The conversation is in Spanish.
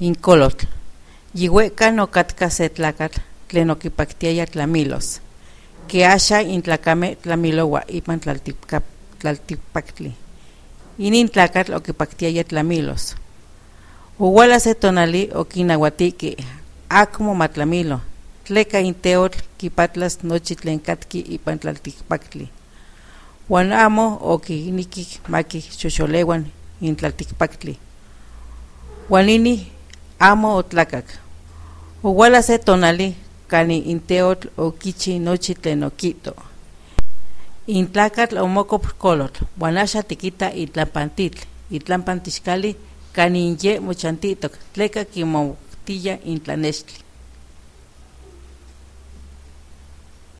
incolotl. Yihuecan ocatka se tlacatl tlen okipaktiaya tlamilos. Que asha intlacame tlamilowa ipan tlaltipkap- tlaltipaktli. Inin tlacatl okipaktiaya tlamilos. Uwala se tonali okinauatiki akmo matlamilo. Tleka inteotl kipatlas nochi tlen katki ipan tlaltikpaktli. Uan amo okiniki maki xoxolewan in tlaltikpaktli. Amo otlakak. Owala se tonali kani inteotl okichi nochi tlen okito. Intlakatl omokop kolotl, uan axa tikita itlapantitl, itlampan tixkali kani ye mochantitok, tleka kimoktiya intlanextli.